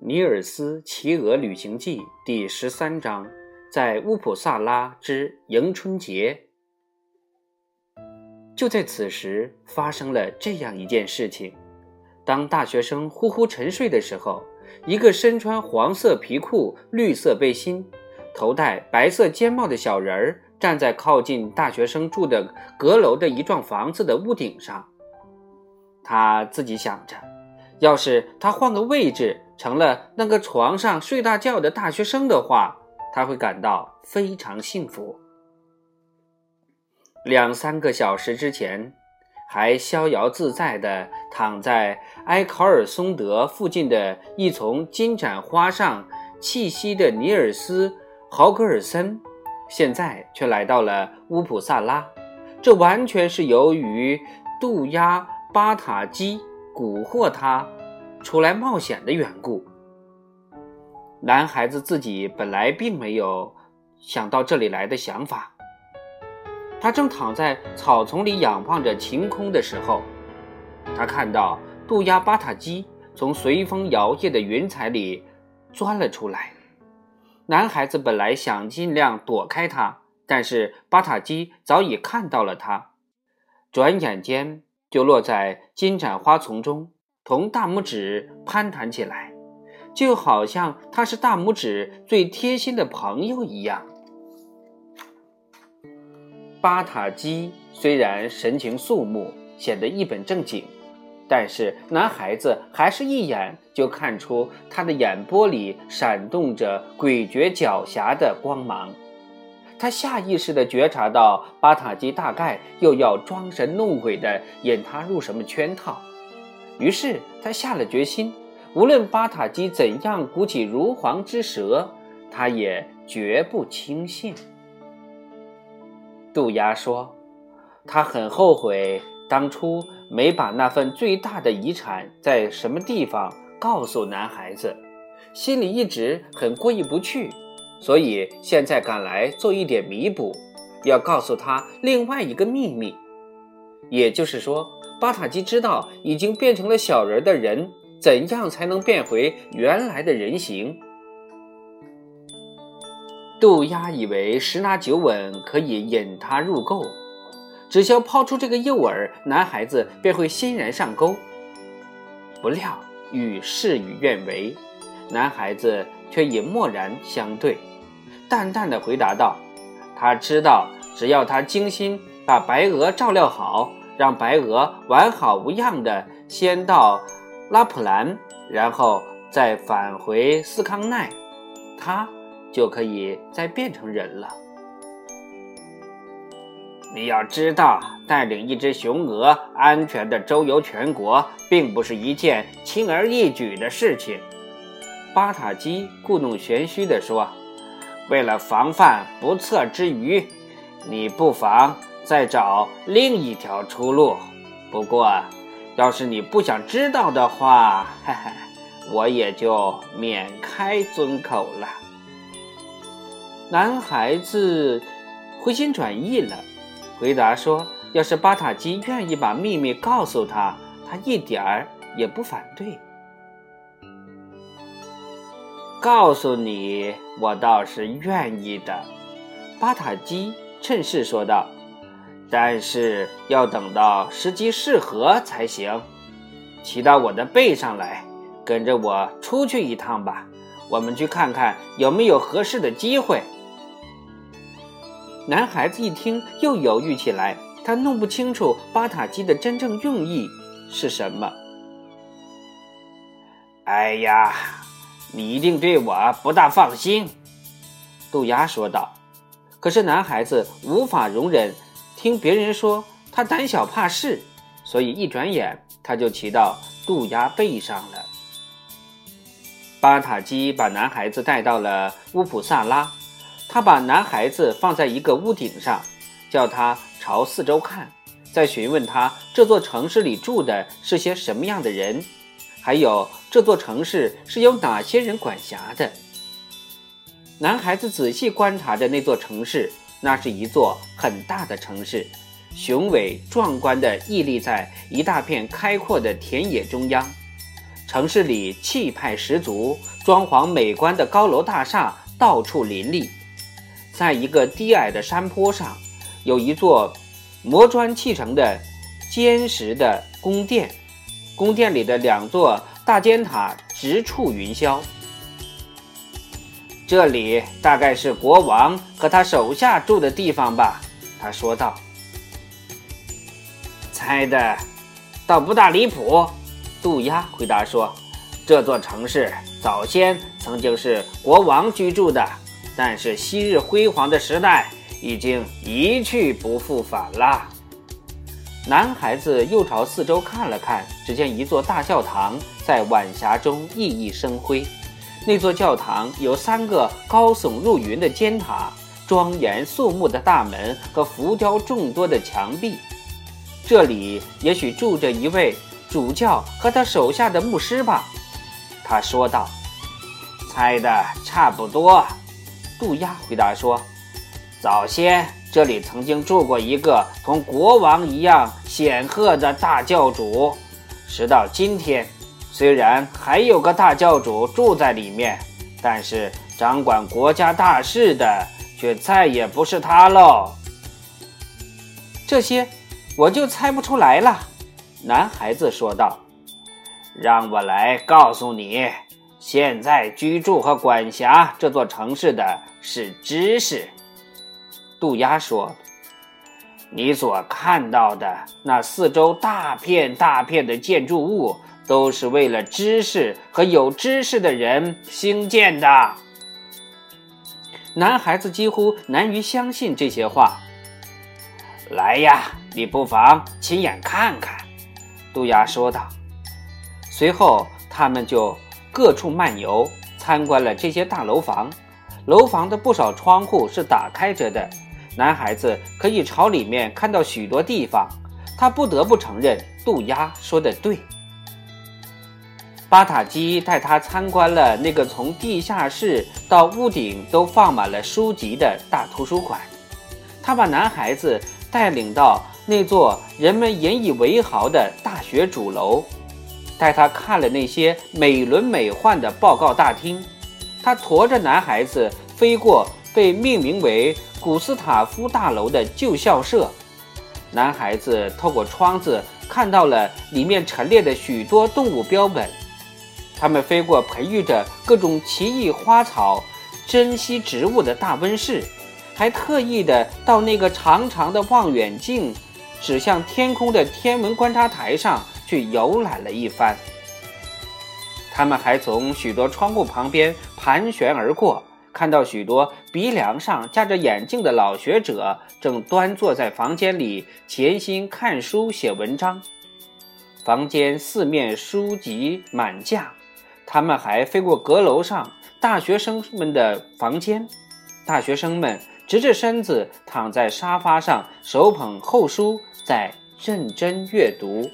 《尼尔斯骑鹅旅行记》第十三章，在乌普萨拉之迎春节。就在此时，发生了这样一件事情：当大学生呼呼沉睡的时候，一个身穿黄色皮裤、绿色背心、头戴白色尖帽的小人儿站在靠近大学生住的阁楼的一幢房子的屋顶上。他自己想着。要是他换个位置，成了那个床上睡大觉的大学生的话，他会感到非常幸福。两三个小时之前，还逍遥自在地躺在埃考尔松德附近的一丛金盏花上栖息的尼尔斯·豪格尔森，现在却来到了乌普萨拉。这完全是由于杜鸦巴塔基。蛊惑他出来冒险的缘故。男孩子自己本来并没有想到这里来的想法。他正躺在草丛里仰望着晴空的时候，他看到杜鸦巴塔基从随风摇曳的云彩里钻了出来。男孩子本来想尽量躲开他，但是巴塔基早已看到了他，转眼间。就落在金盏花丛中，同大拇指攀谈起来，就好像他是大拇指最贴心的朋友一样。巴塔基虽然神情肃穆，显得一本正经，但是男孩子还是一眼就看出他的眼波里闪动着诡谲狡黠的光芒。他下意识地觉察到巴塔基大概又要装神弄鬼地引他入什么圈套，于是他下了决心，无论巴塔基怎样鼓起如簧之舌，他也绝不轻信。杜鸦说：“他很后悔当初没把那份最大的遗产在什么地方告诉男孩子，心里一直很过意不去。”所以现在赶来做一点弥补，要告诉他另外一个秘密，也就是说，巴塔基知道已经变成了小人的人怎样才能变回原来的人形。杜鸦以为十拿九稳可以引他入垢，只需要抛出这个诱饵，男孩子便会欣然上钩。不料与事与愿违，男孩子却也默然相对。淡淡的回答道：“他知道，只要他精心把白鹅照料好，让白鹅完好无恙的先到拉普兰，然后再返回斯康奈，他就可以再变成人了。你要知道，带领一只雄鹅安全的周游全国，并不是一件轻而易举的事情。”巴塔基故弄玄虚地说。为了防范不测之余，你不妨再找另一条出路。不过，要是你不想知道的话，嘿嘿，我也就免开尊口了。男孩子回心转意了，回答说：“要是巴塔基愿意把秘密告诉他，他一点儿也不反对。”告诉你，我倒是愿意的。”巴塔基趁势说道，“但是要等到时机适合才行。骑到我的背上来，跟着我出去一趟吧。我们去看看有没有合适的机会。”男孩子一听，又犹豫起来，他弄不清楚巴塔基的真正用意是什么。哎呀！你一定对我不大放心，杜鸦说道。可是男孩子无法容忍听别人说他胆小怕事，所以一转眼他就骑到杜鸦背上了。巴塔基把男孩子带到了乌普萨拉，他把男孩子放在一个屋顶上，叫他朝四周看，再询问他这座城市里住的是些什么样的人。还有这座城市是由哪些人管辖的？男孩子仔细观察着那座城市，那是一座很大的城市，雄伟壮观地屹立在一大片开阔的田野中央。城市里气派十足，装潢美观的高楼大厦到处林立。在一个低矮的山坡上，有一座磨砖砌成的坚实的宫殿，宫殿里的两座大尖塔直触云霄。这里大概是国王和他手下住的地方吧，他说道。猜的倒不大离谱，杜鸦回答说：“这座城市早先曾经是国王居住的。”但是昔日辉煌的时代已经一去不复返了。男孩子又朝四周看了看，只见一座大教堂在晚霞中熠熠生辉。那座教堂有三个高耸入云的尖塔、庄严肃穆的大门和浮雕众多的墙壁。这里也许住着一位主教和他手下的牧师吧？他说道。猜的差不多。杜鸦回答说：“早先这里曾经住过一个同国王一样显赫的大教主，直到今天，虽然还有个大教主住在里面，但是掌管国家大事的却再也不是他喽。”这些我就猜不出来了，男孩子说道：“让我来告诉你。”现在居住和管辖这座城市的是知识，杜鸦说：“你所看到的那四周大片大片的建筑物，都是为了知识和有知识的人兴建的。”男孩子几乎难于相信这些话。来呀，你不妨亲眼看看，杜鸦说道。随后，他们就。各处漫游，参观了这些大楼房。楼房的不少窗户是打开着的，男孩子可以朝里面看到许多地方。他不得不承认，杜鸦说的对。巴塔基带他参观了那个从地下室到屋顶都放满了书籍的大图书馆。他把男孩子带领到那座人们引以为豪的大学主楼。带他看了那些美轮美奂的报告大厅，他驮着男孩子飞过被命名为古斯塔夫大楼的旧校舍。男孩子透过窗子看到了里面陈列的许多动物标本，他们飞过培育着各种奇异花草、珍稀植物的大温室，还特意的到那个长长的望远镜指向天空的天文观察台上。去游览了一番，他们还从许多窗户旁边盘旋而过，看到许多鼻梁上架着眼镜的老学者正端坐在房间里潜心看书写文章。房间四面书籍满架，他们还飞过阁楼上大学生们的房间，大学生们直着身子躺在沙发上，手捧厚书在认真阅读。